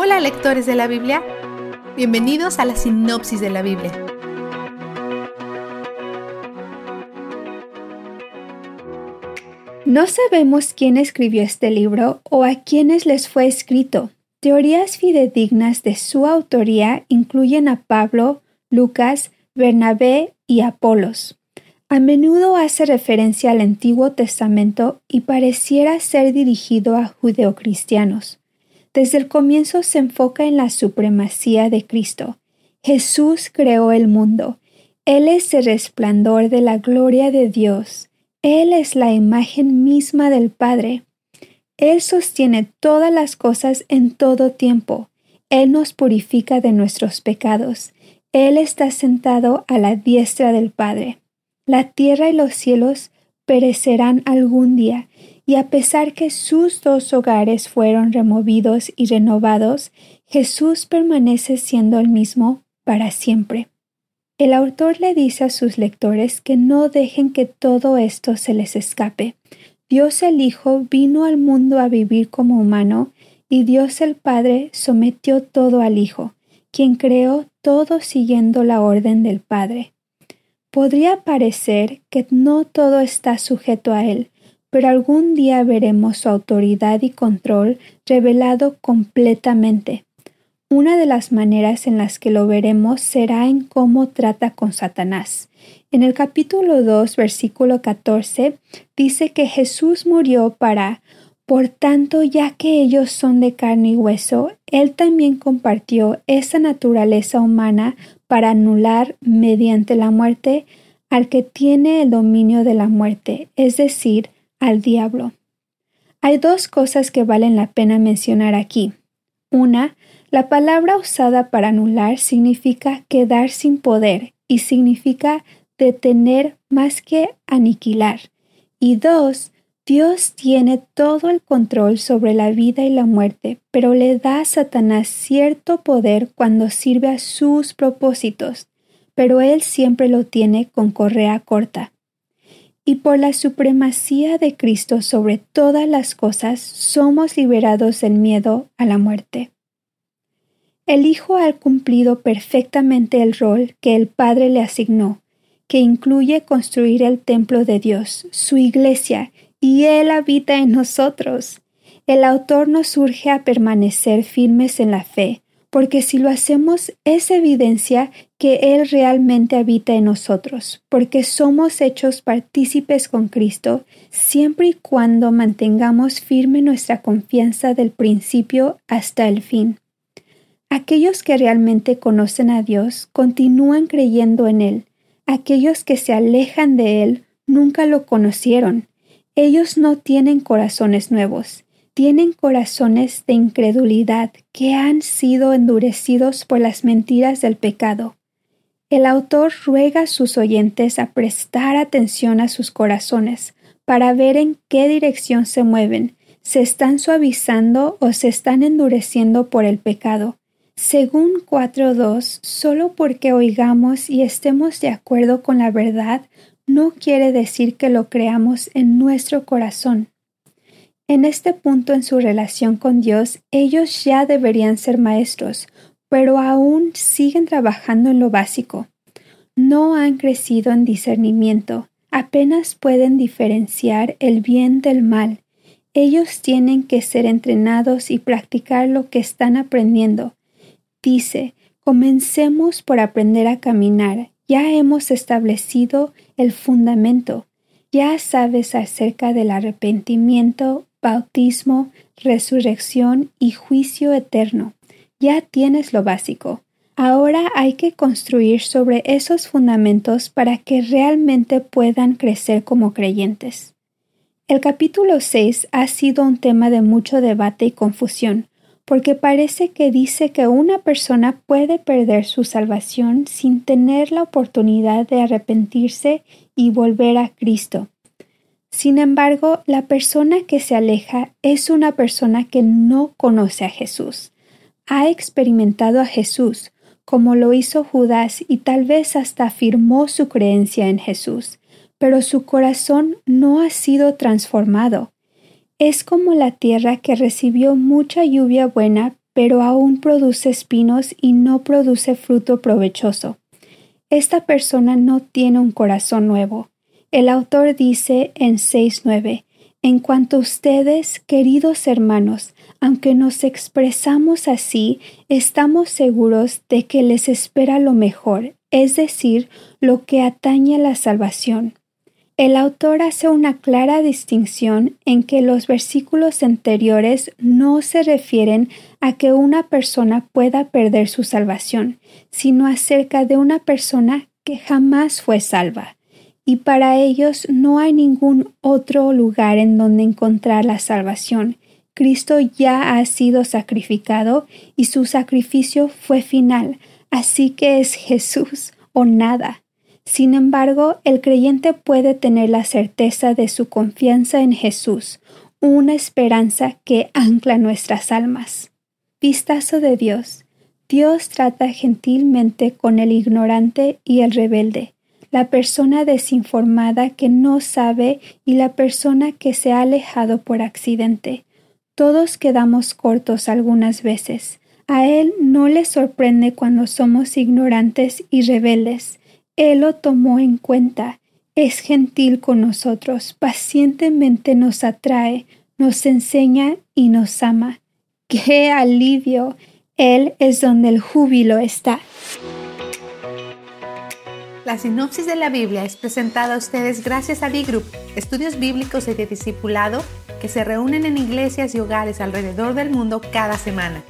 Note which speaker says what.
Speaker 1: Hola lectores de la Biblia, bienvenidos a la sinopsis de la Biblia.
Speaker 2: No sabemos quién escribió este libro o a quiénes les fue escrito. Teorías fidedignas de su autoría incluyen a Pablo, Lucas, Bernabé y Apolos. A menudo hace referencia al Antiguo Testamento y pareciera ser dirigido a judeocristianos. Desde el comienzo se enfoca en la supremacía de Cristo. Jesús creó el mundo. Él es el resplandor de la gloria de Dios. Él es la imagen misma del Padre. Él sostiene todas las cosas en todo tiempo. Él nos purifica de nuestros pecados. Él está sentado a la diestra del Padre. La tierra y los cielos perecerán algún día, y a pesar que sus dos hogares fueron removidos y renovados, Jesús permanece siendo el mismo para siempre. El autor le dice a sus lectores que no dejen que todo esto se les escape. Dios el Hijo vino al mundo a vivir como humano y Dios el Padre sometió todo al Hijo, quien creó todo siguiendo la orden del Padre. Podría parecer que no todo está sujeto a Él, pero algún día veremos su autoridad y control revelado completamente. Una de las maneras en las que lo veremos será en cómo trata con Satanás. En el capítulo 2, versículo 14, dice que Jesús murió para por tanto, ya que ellos son de carne y hueso, Él también compartió esa naturaleza humana para anular mediante la muerte al que tiene el dominio de la muerte, es decir, al diablo. Hay dos cosas que valen la pena mencionar aquí. Una, la palabra usada para anular significa quedar sin poder y significa detener más que aniquilar. Y dos, Dios tiene todo el control sobre la vida y la muerte, pero le da a Satanás cierto poder cuando sirve a sus propósitos, pero él siempre lo tiene con correa corta y por la supremacía de Cristo sobre todas las cosas somos liberados del miedo a la muerte. El Hijo ha cumplido perfectamente el rol que el Padre le asignó, que incluye construir el templo de Dios, su iglesia, y Él habita en nosotros. El autor nos urge a permanecer firmes en la fe, porque si lo hacemos es evidencia que Él realmente habita en nosotros, porque somos hechos partícipes con Cristo siempre y cuando mantengamos firme nuestra confianza del principio hasta el fin. Aquellos que realmente conocen a Dios continúan creyendo en Él. Aquellos que se alejan de Él nunca lo conocieron. Ellos no tienen corazones nuevos tienen corazones de incredulidad que han sido endurecidos por las mentiras del pecado. El autor ruega a sus oyentes a prestar atención a sus corazones para ver en qué dirección se mueven, se están suavizando o se están endureciendo por el pecado. Según 4.2, solo porque oigamos y estemos de acuerdo con la verdad no quiere decir que lo creamos en nuestro corazón. En este punto en su relación con Dios, ellos ya deberían ser maestros, pero aún siguen trabajando en lo básico. No han crecido en discernimiento, apenas pueden diferenciar el bien del mal. Ellos tienen que ser entrenados y practicar lo que están aprendiendo. Dice, comencemos por aprender a caminar. Ya hemos establecido el fundamento. Ya sabes acerca del arrepentimiento, bautismo, resurrección y juicio eterno. Ya tienes lo básico. Ahora hay que construir sobre esos fundamentos para que realmente puedan crecer como creyentes. El capítulo 6 ha sido un tema de mucho debate y confusión, porque parece que dice que una persona puede perder su salvación sin tener la oportunidad de arrepentirse y volver a Cristo. Sin embargo, la persona que se aleja es una persona que no conoce a Jesús. Ha experimentado a Jesús, como lo hizo Judas y tal vez hasta afirmó su creencia en Jesús, pero su corazón no ha sido transformado. Es como la tierra que recibió mucha lluvia buena, pero aún produce espinos y no produce fruto provechoso. Esta persona no tiene un corazón nuevo. El autor dice en 6.9, En cuanto a ustedes, queridos hermanos, aunque nos expresamos así, estamos seguros de que les espera lo mejor, es decir, lo que atañe a la salvación. El autor hace una clara distinción en que los versículos anteriores no se refieren a que una persona pueda perder su salvación, sino acerca de una persona que jamás fue salva. Y para ellos no hay ningún otro lugar en donde encontrar la salvación. Cristo ya ha sido sacrificado y su sacrificio fue final, así que es Jesús o nada. Sin embargo, el creyente puede tener la certeza de su confianza en Jesús, una esperanza que ancla nuestras almas. Vistazo de Dios. Dios trata gentilmente con el ignorante y el rebelde, la persona desinformada que no sabe y la persona que se ha alejado por accidente. Todos quedamos cortos algunas veces. A Él no le sorprende cuando somos ignorantes y rebeldes. Él lo tomó en cuenta, es gentil con nosotros, pacientemente nos atrae, nos enseña y nos ama. ¡Qué alivio! Él es donde el júbilo está.
Speaker 1: La sinopsis de la Biblia es presentada a ustedes gracias a B-Group, estudios bíblicos y de discipulado que se reúnen en iglesias y hogares alrededor del mundo cada semana.